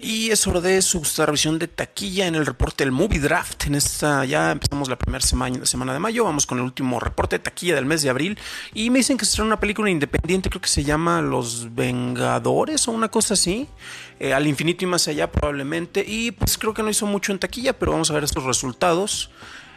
Y es hora de su revisión de taquilla en el reporte del Movie Draft. En esta ya empezamos la primera semana, semana de mayo. Vamos con el último reporte de taquilla del mes de abril. Y me dicen que será una película independiente, creo que se llama Los Vengadores o una cosa así. Eh, al infinito y más allá probablemente. Y pues creo que no hizo mucho en taquilla, pero vamos a ver estos resultados.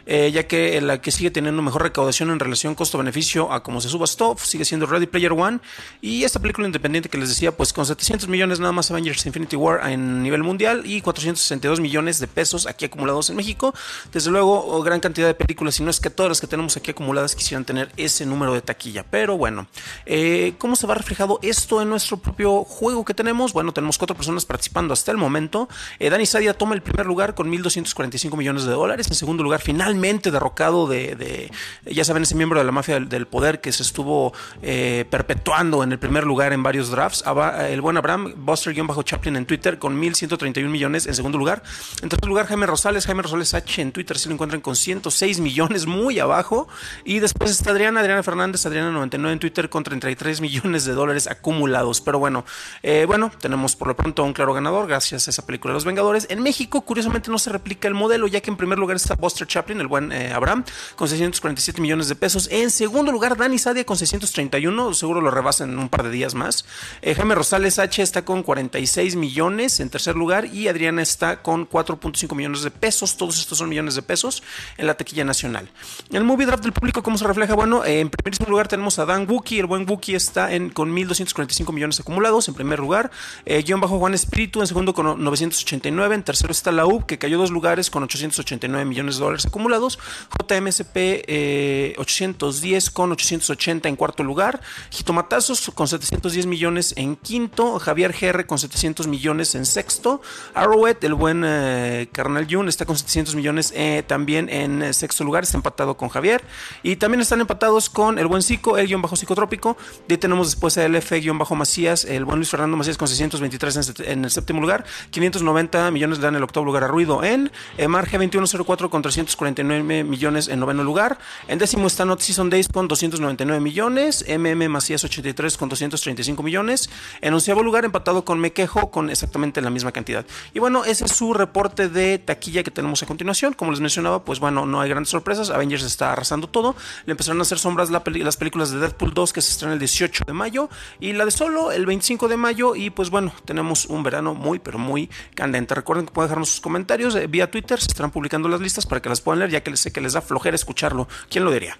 Eh, ya que la que sigue teniendo mejor recaudación en relación costo-beneficio a como se subastó sigue siendo Ready Player One. Y esta película independiente que les decía, pues con 700 millones nada más Avengers Infinity War en nivel mundial y 462 millones de pesos aquí acumulados en México. Desde luego, gran cantidad de películas, y no es que todas las que tenemos aquí acumuladas quisieran tener ese número de taquilla. Pero bueno, eh, ¿cómo se va reflejado esto en nuestro propio juego que tenemos? Bueno, tenemos cuatro personas participando hasta el momento. Eh, Dani Sadia toma el primer lugar con 1.245 millones de dólares. En segundo lugar, final derrocado de, ya saben, ese miembro de la mafia del, poder que se estuvo eh, perpetuando en el primer lugar en varios drafts. El buen Abraham, Buster-Chaplin en Twitter con 1.131 millones en segundo lugar. En tercer lugar, Jaime Rosales, Jaime Rosales H en Twitter si lo encuentran con 106 millones, muy abajo. Y después está Adriana, Adriana Fernández, Adriana 99 en Twitter con 33 millones de dólares acumulados. Pero bueno, eh, bueno, tenemos por lo pronto un claro ganador gracias a esa película de Los Vengadores. En México, curiosamente, no se replica el modelo, ya que en primer lugar está Buster Chaplin, el buen eh, Abraham, con 647 millones de pesos. En segundo lugar, Dani Sadia con 631, seguro lo rebasan en un par de días más. Eh, Jaime Rosales H está con 46 millones en tercer lugar y Adriana está con 4.5 millones de pesos. Todos estos son millones de pesos en la taquilla nacional. El movie draft del público, ¿cómo se refleja? Bueno, eh, en primer lugar tenemos a Dan Wookie. El buen Wookie está en, con 1.245 millones acumulados en primer lugar. guion bajo Juan Espíritu en segundo con 989. En tercero está la U, que cayó dos lugares con 889 millones de dólares acumulados. JMSP 810 eh, con 880 en cuarto lugar, Jitomatazos con 710 millones en quinto, Javier GR con 700 millones en sexto, Arrowhead, el buen eh, Carnal Jun, está con 700 millones eh, también en sexto lugar, está empatado con Javier, y también están empatados con el buen Psico, el guion bajo psicotrópico, de ahí tenemos después a LF guion bajo Macías, el buen Luis Fernando Macías con 623 en, el séptimo lugar, 590 millones le dan el octavo lugar a Ruido en, Mar G2104 con 349 millones en noveno lugar. En décimo está Not Season Days con 299 millones. MM Macías 83 con 235 millones. En onceavo lugar empatado con Me Quejo con exactamente la misma cantidad. Y bueno, ese es su reporte de taquilla que tenemos a continuación. Como les mencionaba, pues bueno, no hay grandes sorpresas. Avengers está arrasando todo. Le empezaron a hacer sombras las películas de Deadpool 2 que se estrena el 18 de mayo. Y la de Solo el 25 de mayo. Y pues bueno, tenemos un verano muy, pero muy candente. Recuerden que pueden dejarnos sus comentarios eh, vía Twitter. Se estarán publicando las listas para que las puedan leer, ya que sé que les da flojera escucharlo. ¿Quién lo diría?